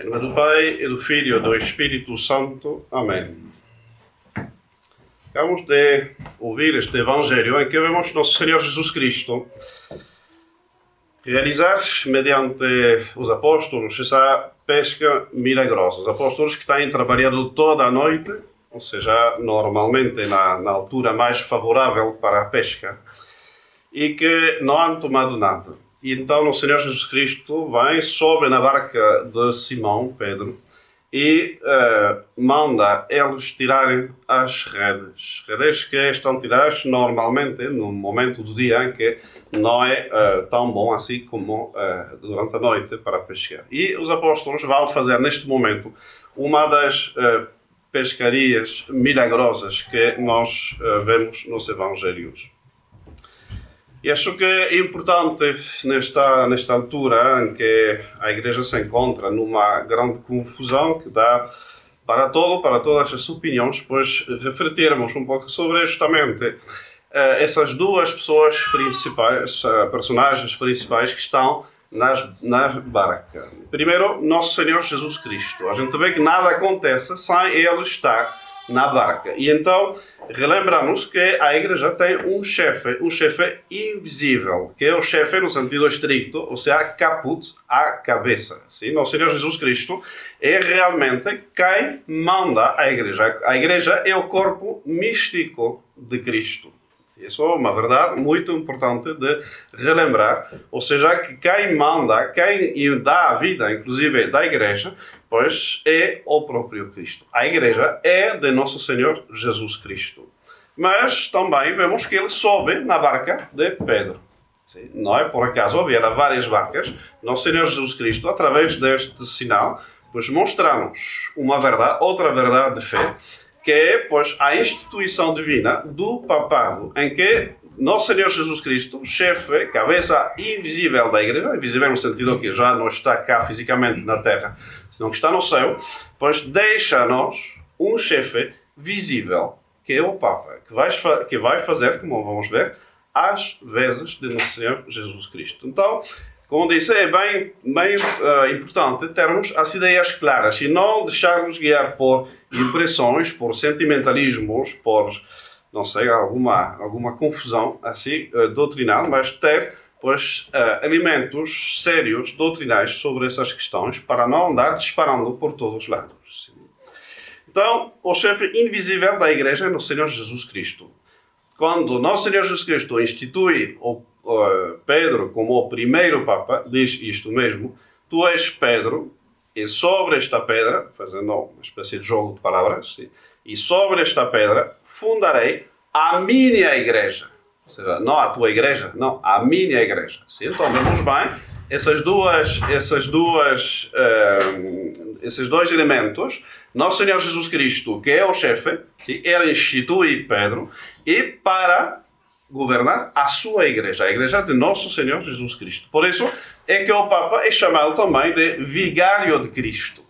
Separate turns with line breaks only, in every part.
Em nome do Pai, e do Filho e do Espírito Santo. Amém. Acabamos de ouvir este Evangelho em que vemos Nosso Senhor Jesus Cristo realizar, mediante os apóstolos, essa pesca milagrosa. Os apóstolos que têm trabalhado toda a noite, ou seja, normalmente na, na altura mais favorável para a pesca, e que não han tomado nada. E então o Senhor Jesus Cristo vem, sobe na barca de Simão, Pedro, e uh, manda eles tirarem as redes. Redes que estão tiradas normalmente no momento do dia em que não é uh, tão bom assim como uh, durante a noite para pescar. E os apóstolos vão fazer neste momento uma das pescarias milagrosas que nós vemos nos evangelhos. E acho que é importante nesta, nesta altura em que a Igreja se encontra numa grande confusão que dá para todo, para todas as opiniões, pois refletirmos um pouco sobre justamente uh, essas duas pessoas principais, uh, personagens principais que estão nas, na barca. Primeiro, Nosso Senhor Jesus Cristo. A gente vê que nada acontece sem Ele estar na barca. E então relembramos que a igreja tem um chefe, um chefe invisível, que é o chefe no sentido estricto, ou seja, caput, a cabeça. Sim? O Senhor Jesus Cristo é realmente quem manda a igreja. A igreja é o corpo místico de Cristo. Isso é uma verdade muito importante de relembrar. Ou seja, que quem manda, quem dá a vida, inclusive da igreja, pois é o próprio Cristo. A igreja é de nosso Senhor Jesus Cristo. Mas também vemos que ele sobe na barca de Pedro. Sim, não é por acaso havia várias barcas. Nosso Senhor Jesus Cristo, através deste sinal, pois mostra-nos uma verdade, outra verdade de fé, que é pois a instituição divina do papado, em que nosso Senhor Jesus Cristo, chefe, cabeça invisível da igreja, invisível no sentido que já não está cá fisicamente na terra, senão que está no céu, pois deixa a nós um chefe visível, que é o Papa, que vai, que vai fazer, como vamos ver, às vezes de nosso Senhor Jesus Cristo. Então, como disse, é bem, bem uh, importante termos as ideias claras e não deixarmos guiar por impressões, por sentimentalismos, por não sei, alguma, alguma confusão assim uh, doutrinal, mas ter pois, uh, elementos sérios doutrinais sobre essas questões para não andar disparando por todos os lados. Então, o chefe invisível da igreja é o Senhor Jesus Cristo. Quando nosso Senhor Jesus Cristo institui o Pedro como o primeiro Papa, diz isto mesmo: Tu és Pedro, e sobre esta pedra, fazendo uma espécie de jogo de palavras, sim, e sobre esta pedra fundarei a minha igreja. Ou seja, não a tua igreja, não, a minha igreja. Sim, então vemos bem essas duas, essas duas, uh, esses dois elementos. Nosso Senhor Jesus Cristo, que é o chefe, sim, ele institui Pedro e para governar a sua igreja, a igreja de Nosso Senhor Jesus Cristo. Por isso é que o Papa é chamado também de vigário de Cristo.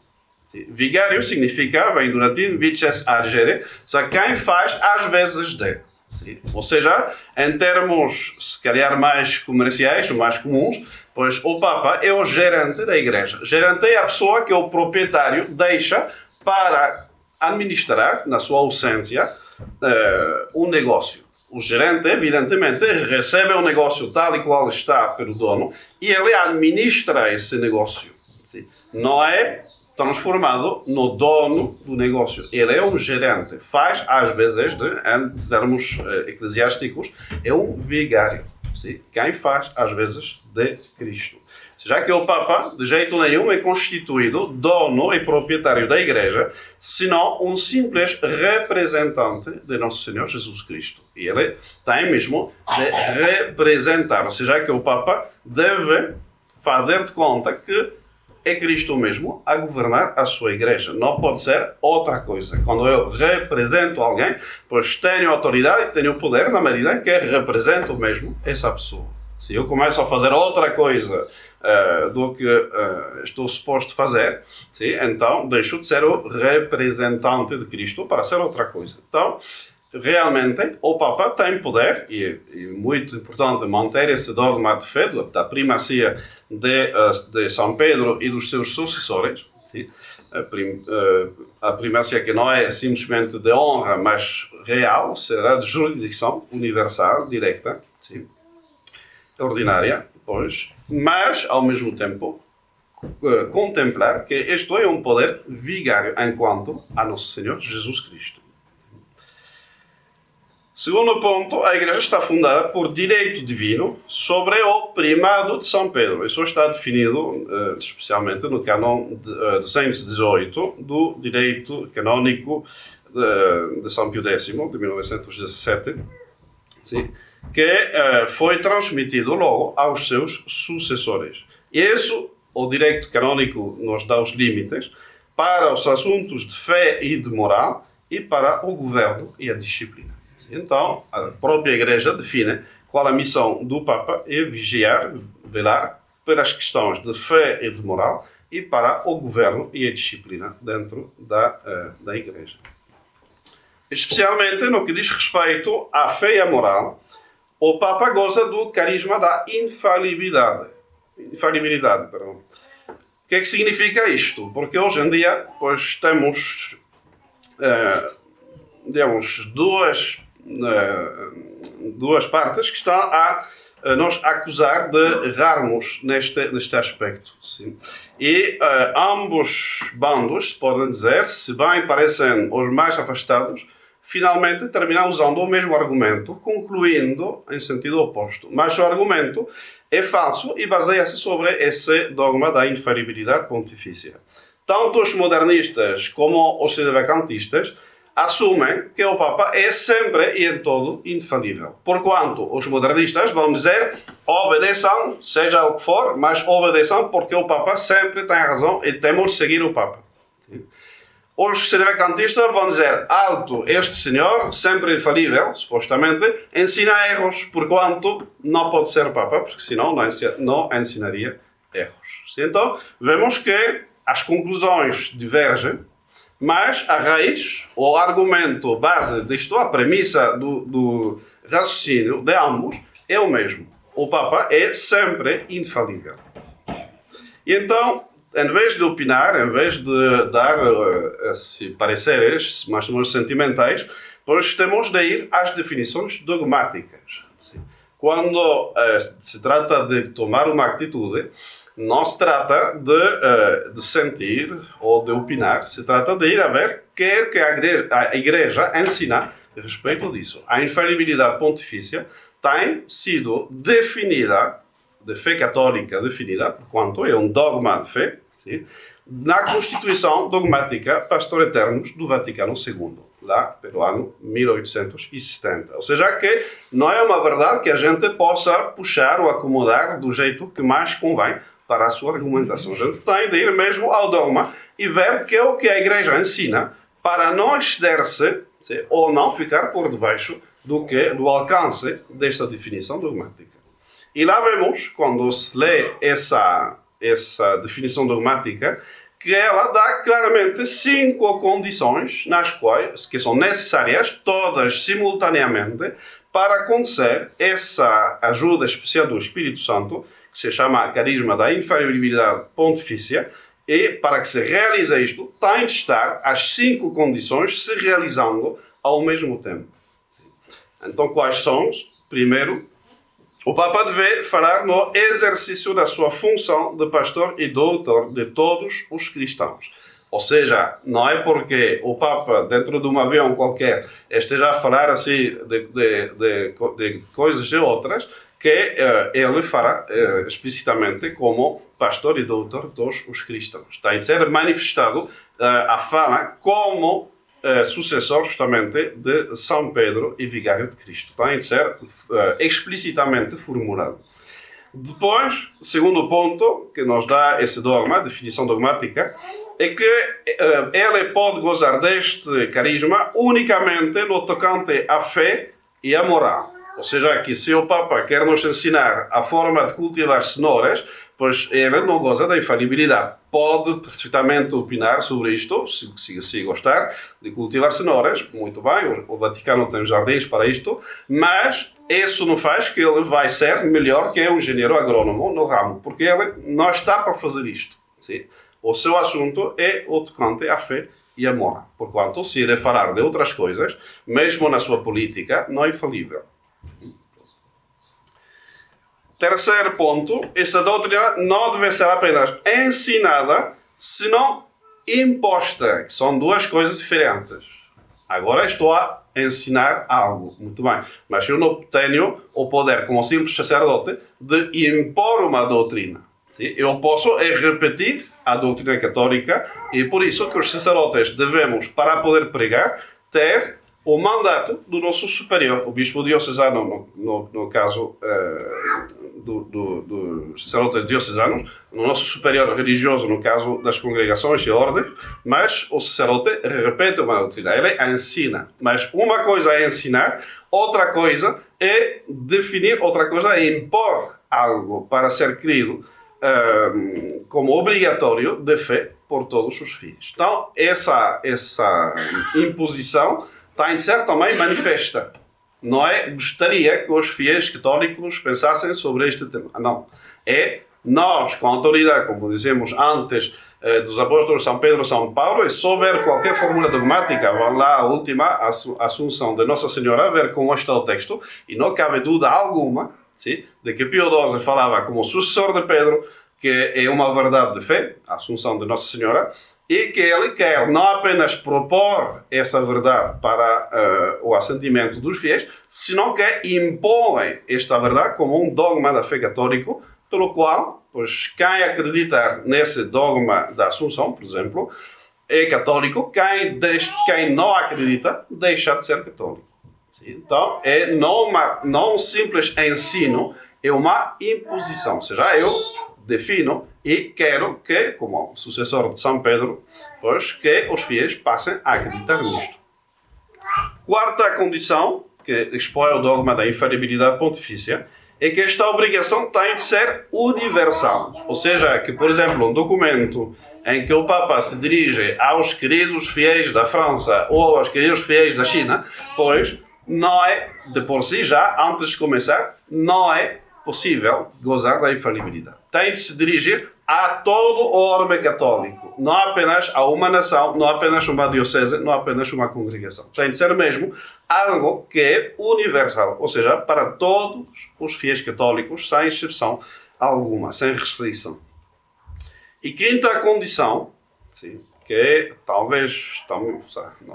Vigário significa, vem do latim, vices argere, quem faz às vezes de. Sim. Ou seja, em termos, se calhar, mais comerciais, mais comuns, pois o Papa é o gerente da igreja. Gerente é a pessoa que o proprietário deixa para administrar, na sua ausência, uh, um negócio. O gerente, evidentemente, recebe o negócio tal e qual está pelo dono e ele administra esse negócio. Sim. Não é transformado no dono do negócio. Ele é um gerente, faz às vezes, de, em termos eh, eclesiásticos, é um vigário. Sim? Quem faz às vezes de Cristo. Já que o Papa, de jeito nenhum, é constituído dono e proprietário da Igreja, senão um simples representante de Nosso Senhor Jesus Cristo. E ele tem mesmo de representar, ou seja, que o Papa deve fazer de conta que é Cristo mesmo a governar a sua igreja. Não pode ser outra coisa. Quando eu represento alguém, pois tenho autoridade, tenho poder na medida em que represento mesmo essa pessoa. Se eu começo a fazer outra coisa uh, do que uh, estou suposto fazer, sim, então deixo de ser o representante de Cristo para ser outra coisa. Então, realmente o Papa tem poder, e é muito importante manter esse dogma de fé, da primacia de, eh, de São Pedro e dos seus sucessores, Sim? A, prim, a primância que não é simplesmente de honra, mas real, será de jurisdição universal, direta, sim? ordinária, pois, mas, ao mesmo tempo, contemplar que isto é um poder vigário enquanto a Nosso Senhor Jesus Cristo. Segundo ponto, a Igreja está fundada por direito divino sobre o primado de São Pedro. Isso está definido eh, especialmente no canon 218 eh, do direito canônico de, de São Pio X, de 1917, sim, que eh, foi transmitido logo aos seus sucessores. E isso, o direito canônico nos dá os limites para os assuntos de fé e de moral e para o governo e a disciplina. Então, a própria Igreja define qual a missão do Papa é vigiar, velar pelas questões de fé e de moral e para o governo e a disciplina dentro da, uh, da Igreja. Especialmente no que diz respeito à fé e à moral, o Papa goza do carisma da infalibilidade. Infalibilidade, perdão. O que é que significa isto? Porque hoje em dia, pois, temos, uh, digamos, duas duas partes que estão a, nos acusar de errarmos neste, neste aspecto. Sim. E uh, ambos bandos, podem dizer, se bem parecem os mais afastados, finalmente terminam usando o mesmo argumento, concluindo em sentido oposto. Mas o argumento é falso e baseia-se sobre esse dogma da infalibilidade pontifícia. Tanto os modernistas como os sedevacantistas assumem que o Papa é sempre e em todo infalível. Porquanto os modernistas vão dizer obedeçam, seja o que for, mas obedeçam porque o Papa sempre tem razão e temos de seguir o Papa. Os sedevacantistas vão dizer alto, este senhor, sempre infalível, supostamente, ensina erros, porquanto não pode ser Papa, porque senão não ensinaria erros. Então, vemos que as conclusões divergem mas a raiz, o argumento base disto, a premissa do, do raciocínio de ambos é o mesmo. O Papa é sempre infalível. E então, em vez de opinar, em vez de dar uh, pareceres mais ou menos sentimentais, pois temos de ir às definições dogmáticas. Quando uh, se trata de tomar uma atitude, não se trata de, uh, de sentir ou de opinar, se trata de ir a ver o que é que a igreja, a igreja ensina a respeito disso. A infalibilidade pontifícia tem sido definida, de fé católica definida, porquanto é um dogma de fé, sim, na Constituição Dogmática Pastor Eternos do Vaticano II, lá pelo ano 1870. Ou seja, que não é uma verdade que a gente possa puxar ou acomodar do jeito que mais convém, para a sua argumentação. A gente tem de ir mesmo ao dogma e ver que é o que a Igreja ensina para não exceder-se ou não ficar por debaixo do que do alcance desta definição dogmática. E lá vemos, quando se lê essa, essa definição dogmática, que ela dá claramente cinco condições nas quais que são necessárias todas simultaneamente para acontecer essa ajuda especial do Espírito Santo que se chama Carisma da Infalibilidade Pontifícia, e para que se realize isto, tem de estar as cinco condições se realizando ao mesmo tempo. Então, quais são? Primeiro, o Papa deve falar no exercício da sua função de pastor e doutor de todos os cristãos. Ou seja, não é porque o Papa, dentro de um avião qualquer, esteja a falar assim de, de, de, de coisas e outras, que uh, ele fará uh, explicitamente como pastor e doutor dos os cristãos. Tem de ser manifestado uh, a fala como sucessor justamente de São Pedro e vigário de Cristo. Tem de ser explicitamente formulado. Depois, segundo ponto que nos dá esse dogma, a definição dogmática, é que ele pode gozar deste carisma unicamente no tocante à fé e à moral. Ou seja, que se o Papa quer nos ensinar a forma de cultivar cenouras, pois ele não goza da infalibilidade. Pode perfeitamente opinar sobre isto, se, se, se gostar de cultivar cenouras, muito bem, o, o Vaticano tem jardins para isto, mas isso não faz que ele vai ser melhor que um engenheiro agrônomo no ramo, porque ele não está para fazer isto. Sim? o seu assunto é o tocante à fé e à moral. Porquanto, se ele falar de outras coisas, mesmo na sua política, não é infalível. Terceiro ponto, essa doutrina não deve ser apenas ensinada, senão imposta, que são duas coisas diferentes. Agora estou a ensinar algo, muito bem, mas eu não tenho o poder, como simples sacerdote, de impor uma doutrina. Eu posso é repetir a doutrina católica e por isso que os sacerdotes devemos, para poder pregar, ter o mandato do nosso superior, o bispo diocesano, no, no, no caso uh, do, do, dos sacerdotes diocesanos, no nosso superior religioso, no caso das congregações e ordens, mas o sacerdote repete uma doutrina, ele ensina. Mas uma coisa é ensinar, outra coisa é definir, outra coisa é impor algo para ser crido uh, como obrigatório de fé por todos os fiéis. Então, essa, essa imposição está em certo também manifesta. Não é gostaria que os fiéis católicos pensassem sobre este tema. Não. É nós, com autoridade, como dizemos antes, eh, dos apóstolos São Pedro e São Paulo, é só ver qualquer fórmula dogmática, vá lá a última Assunção de Nossa Senhora, ver como está o texto, e não cabe dúvida alguma sim, de que Pio XII falava como sucessor de Pedro, que é uma verdade de fé, a Assunção de Nossa Senhora, e que ele quer não apenas propor essa verdade para uh, o assentimento dos fiéis, senão que impõe esta verdade como um dogma da fé católica, pelo qual, pois, quem acreditar nesse dogma da Assunção, por exemplo, é católico, quem, quem não acredita deixa de ser católico. Então, é não, uma, não um simples ensino, é uma imposição. Ou seja, eu defino e quero que, como sucessor de São Pedro, pois que os fiéis passem a acreditar nisto. Quarta condição, que expõe o dogma da infalibilidade pontifícia, é que esta obrigação tem de ser universal. Ou seja, que, por exemplo, um documento em que o Papa se dirige aos queridos fiéis da França ou aos queridos fiéis da China, pois não é, de por si já, antes de começar, não é possível gozar da infalibilidade. Tem de se dirigir a todo o orbe católico, não apenas a uma nação, não apenas uma diocese, não apenas uma congregação. Tem de ser mesmo algo que é universal, ou seja, para todos os fiéis católicos, sem exceção alguma, sem restrição. E quinta condição, sim, que é, talvez não,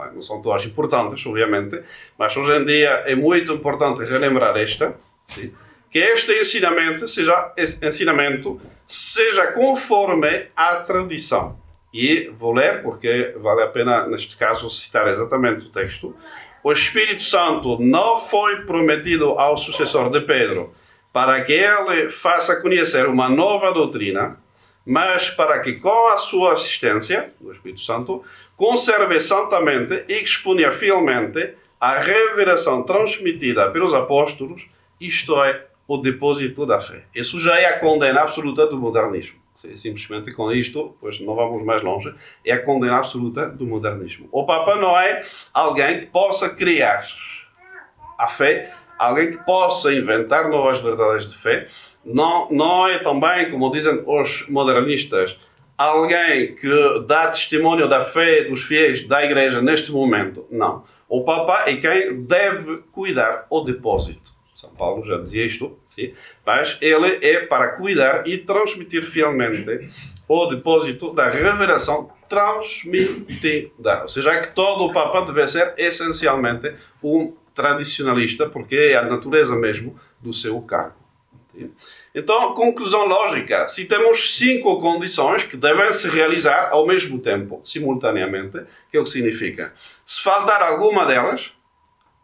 é, não são todas importantes, obviamente, mas hoje em dia é muito importante relembrar esta, sim, que este ensinamento seja, ensinamento seja conforme à tradição. E vou ler, porque vale a pena, neste caso, citar exatamente o texto. O Espírito Santo não foi prometido ao sucessor de Pedro para que ele faça conhecer uma nova doutrina, mas para que, com a sua assistência, do Espírito Santo, conserve santamente e exponha fielmente a revelação transmitida pelos apóstolos, isto é, o depósito da fé. Isso já é a condena absoluta do modernismo. Simplesmente com isto, pois não vamos mais longe, é a condena absoluta do modernismo. O Papa não é alguém que possa criar a fé, alguém que possa inventar novas verdades de fé. Não, não é também, como dizem os modernistas, alguém que dá testemunho da fé dos fiéis da Igreja neste momento. Não. O Papa é quem deve cuidar o depósito. São Paulo já dizia isto, sim? mas ele é para cuidar e transmitir fielmente o depósito da revelação transmitida. Ou seja, que todo o Papa deve ser essencialmente um tradicionalista, porque é a natureza mesmo do seu cargo. Então, conclusão lógica: se temos cinco condições que devem se realizar ao mesmo tempo, simultaneamente, que é o que significa? Se faltar alguma delas,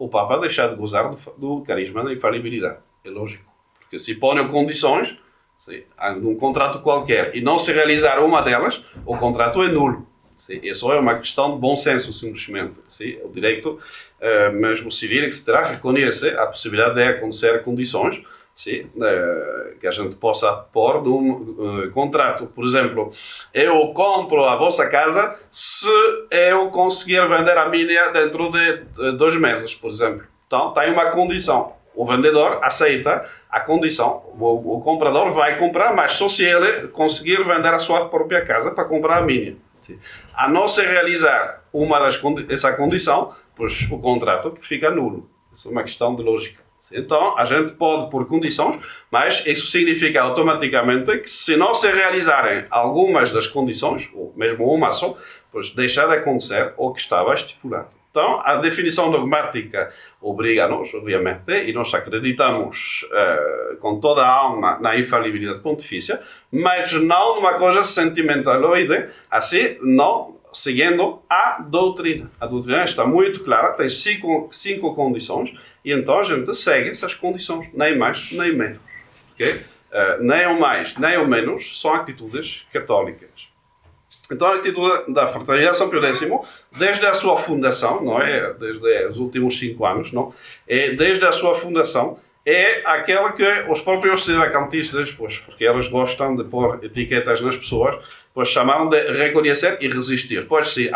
o Papa deixar de gozar do, do carisma da infalibilidade. É lógico. Porque se põem condições, se, num contrato qualquer, e não se realizar uma delas, o contrato é nulo. Sim, isso é uma questão de bom senso, simplesmente. Sim, o direito, uh, mesmo civil, etc., reconhece a possibilidade de acontecer condições sim, uh, que a gente possa pôr num uh, contrato. Por exemplo, eu compro a vossa casa se eu conseguir vender a minha dentro de dois meses, por exemplo. Então, tem uma condição. o vendedor aceita a condição, o, o, comprador vai comprar, mas só se ele conseguir vender a sua própria casa para comprar a minha. A não se realizar uma das, essa condição, pois o contrato fica nulo. Isso é uma questão de lógica. Então, a gente pode por condições, mas isso significa automaticamente que se não se realizarem algumas das condições, ou mesmo uma só, pois deixa de acontecer o que estava estipulado. Então, a definição dogmática obriga-nos, obviamente, e nós acreditamos uh, com toda a alma na infalibilidade pontifícia, mas não numa coisa sentimentaloide, assim, não seguindo a doutrina. A doutrina está muito clara, tem cinco, cinco condições, e então a gente segue essas condições, nem mais nem menos. Okay? Uh, nem o mais, nem o menos são atitudes católicas. Então a atitude da Fraternidade São Pio X, desde a sua fundação, não é? Desde os últimos cinco anos, não? É desde a sua fundação é aquela que os próprios sedevacantistas, pois, porque eles gostam de pôr etiquetas nas pessoas, pois chamaram de reconhecer e resistir. Pois sim,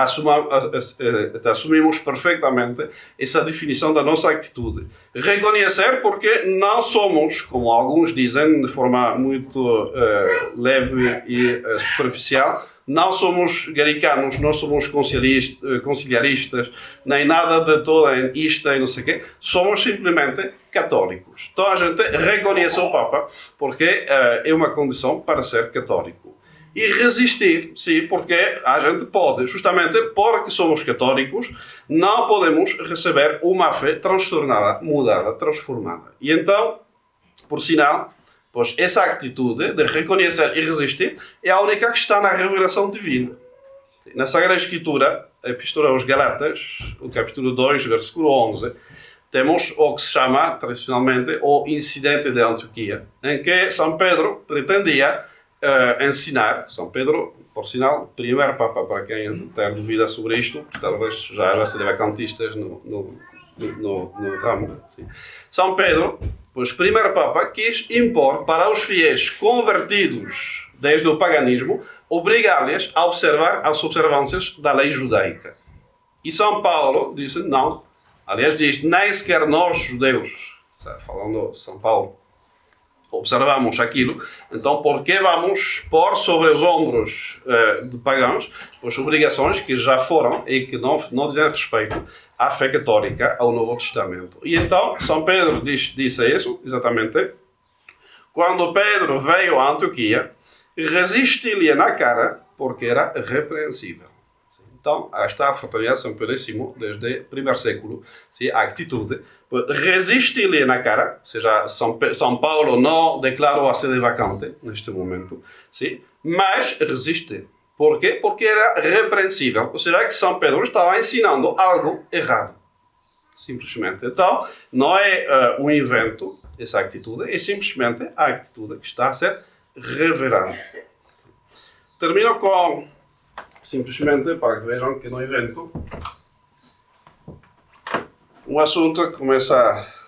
assumimos perfeitamente essa definição da nossa atitude. Reconhecer porque não somos, como alguns dizem de forma muito uh, leve e uh, superficial, não somos garicanos, não somos eh, conciliaristas, nem nada de toda isto e não sei o quê. Somos simplesmente católicos. Então a gente reconhece o Papa porque uh, é uma condição para ser católico. E resistir, sim, porque a gente pode, justamente porque somos católicos, não podemos receber uma fé transtornada, mudada, transformada. E então, por sinal, Pois essa atitude de reconhecer e resistir é a única que está na revelação divina. Na Sagrada Escritura, a Epístola aos Galatas, o capítulo 2, versículo 11, temos o que se chama, tradicionalmente, o incidente de Antioquia, em que São Pedro pretendia uh, ensinar, São Pedro, por sinal, primeiro Papa, para quem tem dúvida sobre isto, talvez já, já se deve a cantistas no, no, no, no ramo. Sim. São Pedro Pois primeiro Papa quis impor para os fiéis convertidos desde o paganismo, obrigar-lhes a observar as observâncias da lei judaica. E São Paulo disse não. Aliás, diz, nem sequer nós, judeus, falando São Paulo, observamos aquilo, então por que vamos pôr sobre os ombros uh, de pagãos as obrigações que já foram e que não, não dizem respeito à fé católica, ao Novo Testamento? E então, São Pedro diz, disse isso, exatamente, quando Pedro veio a Antioquia, resiste-lhe na cara porque era repreensível. Então, está a fraternidade São Pedro X, desde o primeiro século, sim, a atitude resiste-lhe na cara, ou seja, São, São Paulo não declarou a sede vacante neste momento, sim, mas resiste. Por quê? Porque era repreensível. Ou seja, que São Pedro estava ensinando algo errado. Simplesmente. Então, não é uh, um invento, essa atitude, é simplesmente a atitude que está a ser revelada. Termino com simplesmente para que vejam que no evento um assunto começa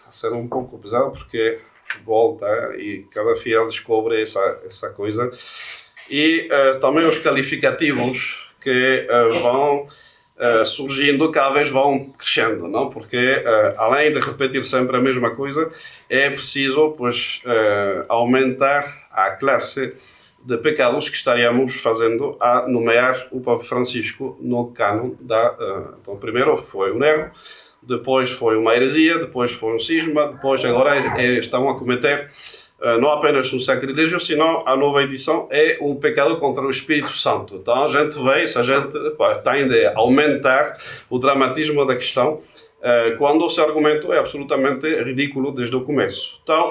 a ser um pouco pesado porque volta e cada fiel descobre essa, essa coisa e uh, também os qualificativos que uh, vão uh, surgindo cada vez vão crescendo, não? Porque além de repetir sempre a mesma coisa, é preciso pois aumentar a classe de pecados que estaríamos fazendo a nomear o Papa Francisco no cânon da. Uh, então, primeiro foi um erro, depois foi uma heresia, depois foi um cisma, depois agora é, é, estão a cometer uh, não apenas um sacrilégio, senão a nova edição é um pecado contra o Espírito Santo. Então a gente vê, se a gente pá, tem de aumentar o dramatismo da questão, uh, quando o seu argumento é absolutamente ridículo desde o começo. Então,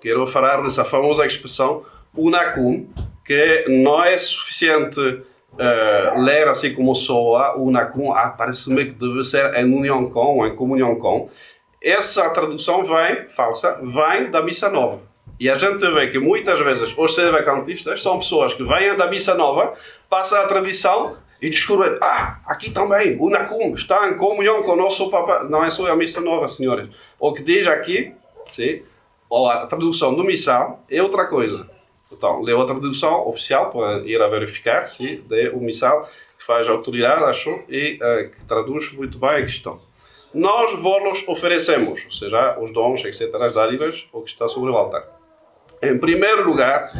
quero falar dessa famosa expressão unacum, que não é suficiente uh, ler assim como soa, unacum, ah, parece-me que deve ser em união com, em comunhão com. Essa tradução vem, falsa, vem da Missa Nova. E a gente vê que muitas vezes os sedevacantistas são pessoas que vêm da Missa Nova, passam a tradição e descobrem, ah, aqui também, unacum, está em comunhão com o nosso Papa. Não é só a Missa Nova, senhores. O que diz aqui, sim, ou a tradução do missal, é outra coisa. Então, leu a tradução oficial para ir a verificar se é o missal que faz a autoridade, acho, e uh, que traduz muito bem a questão. nós vos oferecemos, ou seja, os dons, etc., as dádivas, o que está sobre o altar. Em primeiro lugar,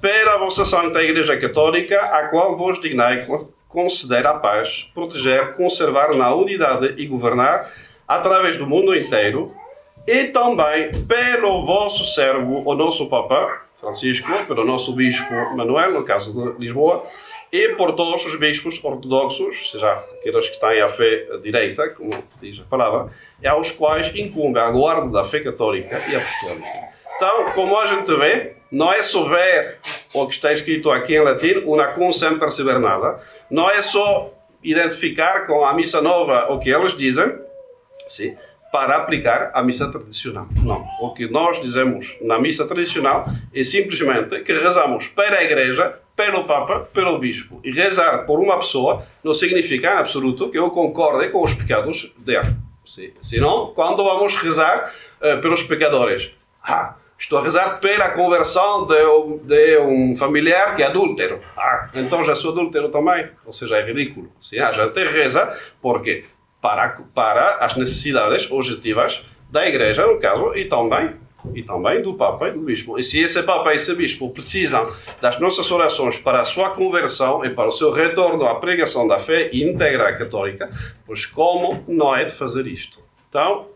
para a vossa Santa Igreja Católica, a qual vos dignai conceder a paz, proteger, conservar na unidade e governar através do mundo inteiro, e também pelo vosso servo, o nosso Papa Francisco, pelo nosso Bispo Manuel, no caso de Lisboa, e por todos os bispos ortodoxos, seja aqueles que têm a fé direita, como diz a palavra, aos quais incumbe a guarda da fé católica e apostólica. Então, como a gente vê, não é só ver o que está escrito aqui em latim, una cum sem perceber nada, não é só identificar com a missa nova o que eles dizem, sim, para aplicar a missa tradicional. Não. O que nós dizemos na missa tradicional é simplesmente que rezamos para a igreja, pelo Papa, pelo Bispo. E rezar por uma pessoa não significa em absoluto que eu concorde com os pecados dele. Senão, quando vamos rezar uh, pelos pecadores? Ah, Estou a rezar pela conversão de, de, um familiar que é adúltero. Ah, então já sou adúltero também. Ou seja, é ridículo. Sim, a gente reza porque para, para as necessidades objetivas da Igreja, no caso, e também, e também do Papa e do Bispo. E se esse Papa e esse Bispo precisam das nossas orações para a sua conversão e para o seu retorno à pregação da fé íntegra católica, pois como não é de fazer isto? Então,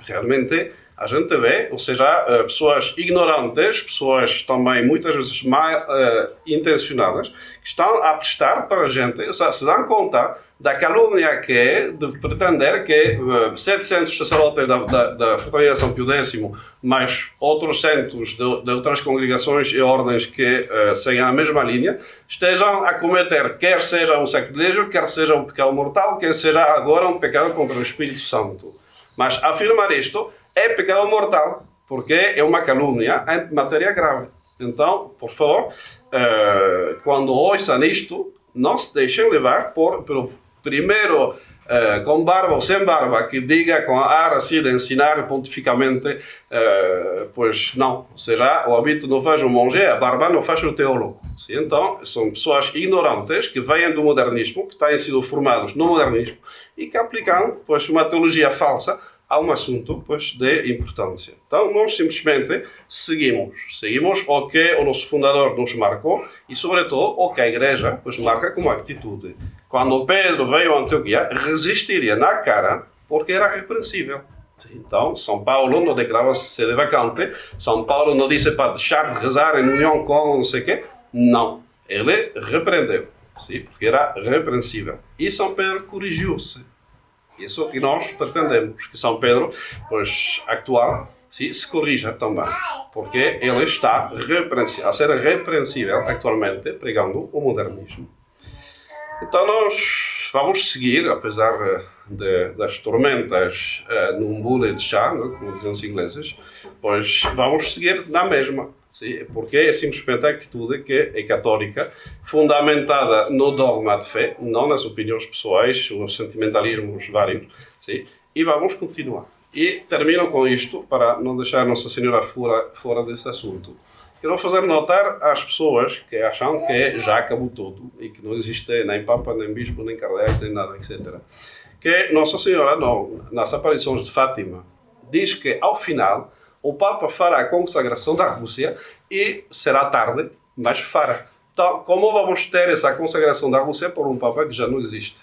realmente a gente vê, ou seja, eh, pessoas ignorantes, pessoas também muitas vezes mal uh, intencionadas, que estão a prestar para a gente, ou seja, se dão conta da calúnia que é de pretender que uh, eh, 700 sacerdotes da, da, da Fraternidade São Pio X, mais outros centos de, de outras congregações e ordens que uh, seguem a mesma linha, estejam a cometer, quer seja um sacrilégio, quer seja um pecado mortal, quer seja agora um pecado contra o Espírito Santo. Mas afirmar isto é pecado mortal, porque é uma calúnia em matéria grave. Então, por favor, uh, quando ouçam isto, não se deixem levar por, pelo primeiro uh, com barba ou sem barba que diga com ar assim de ensinar pontificamente, uh, pois não. Ou seja, o hábito não faz o monge, a barba não faz o teólogo. Então, são pessoas ignorantes que vêm do modernismo, que têm sido formados no modernismo e que aplicam pois, uma teologia falsa há um assunto pois, de importância. Então, nós simplesmente seguimos. Seguimos o que o nosso fundador nos marcou e, sobretudo, o que a Igreja pois, marca como atitude. Quando Pedro veio a Antioquia, resistiria na cara porque era repreensível. Então, São Paulo não declarava-se de vacante, São Paulo não disse para deixar de rezar em união com não sei o quê. Não. Ele repreendeu, sim, porque era repreensível. E São Pedro corrigiu-se isso é que nós pretendemos, que São Pedro, pois, actual, se, se corrija também, porque ele está a ser repreensível atualmente, pregando o modernismo. Então nós vamos seguir, apesar de, das tormentas uh, num bule de chá, né, como dizem os ingleses, pois vamos seguir na mesma. Porque é simplesmente a atitude que é católica, fundamentada no dogma de fé, não nas opiniões pessoais, nos sentimentalismos vários. Sim, e vamos continuar. E termino com isto, para não deixar Nossa Senhora fora, fora desse assunto. Quero fazer notar às pessoas que acham que já acabou tudo e que não existe nem Papa, nem Bispo, nem Kardec, nem nada, etc. Que Nossa Senhora, não, nas aparições de Fátima, diz que ao final o Papa fará a consagração da Rússia e será tarde, mas fará. Então, como vamos ter essa consagração da Rússia por um Papa que já não existe?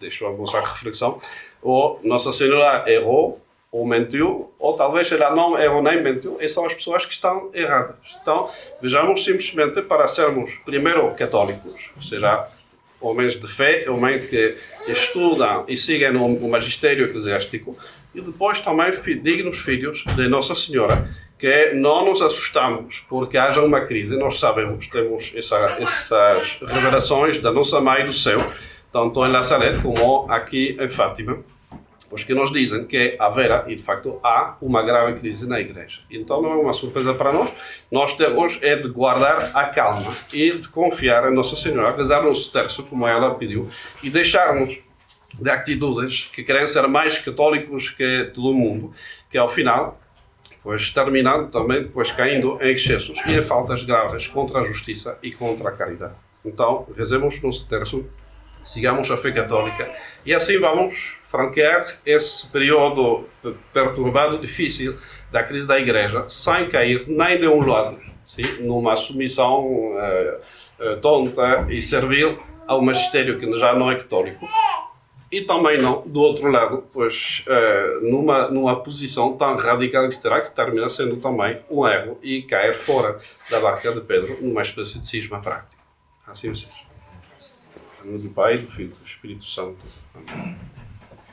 Deixo a vossa reflexão. Ou Nossa Senhora errou, ou mentiu, ou talvez ela não errou nem mentiu, e são as pessoas que estão erradas. Então, vejamos simplesmente para sermos, primeiro, católicos, ou seja, homens de fé, homens que estudam e seguem o magistério eclesiástico, e depois também dignos filhos de Nossa Senhora, que não nos assustamos porque haja uma crise. Nós sabemos, temos essa, essas revelações da nossa Mãe do Céu, tanto em Nazaré como aqui em Fátima, pois que nos dizem que haverá, e de facto há, uma grave crise na Igreja. Então não é uma surpresa para nós. Nós temos é de guardar a calma e de confiar em Nossa Senhora, rezar o nosso terço, como ela pediu, e deixar-nos de atitudes que querem ser mais católicos que todo o mundo, que ao final, pois terminando também depois caindo em excessos e em faltas graves contra a justiça e contra a caridade. Então, rezemos nosso terço sigamos a fé católica e assim vamos franquear esse período perturbado, difícil da crise da Igreja, sem cair nem de um lado, sim, numa submissão uh, tonta e servil ao magistério que já não é católico. E também não, do outro lado, pois uh, numa, numa posição tão radical que se terá que termina sendo também um erro e cair fora da barca de Pedro numa espécie de cisma prático. Assim seja. Em nome do Pai, do Filho do Espírito Santo. Amém.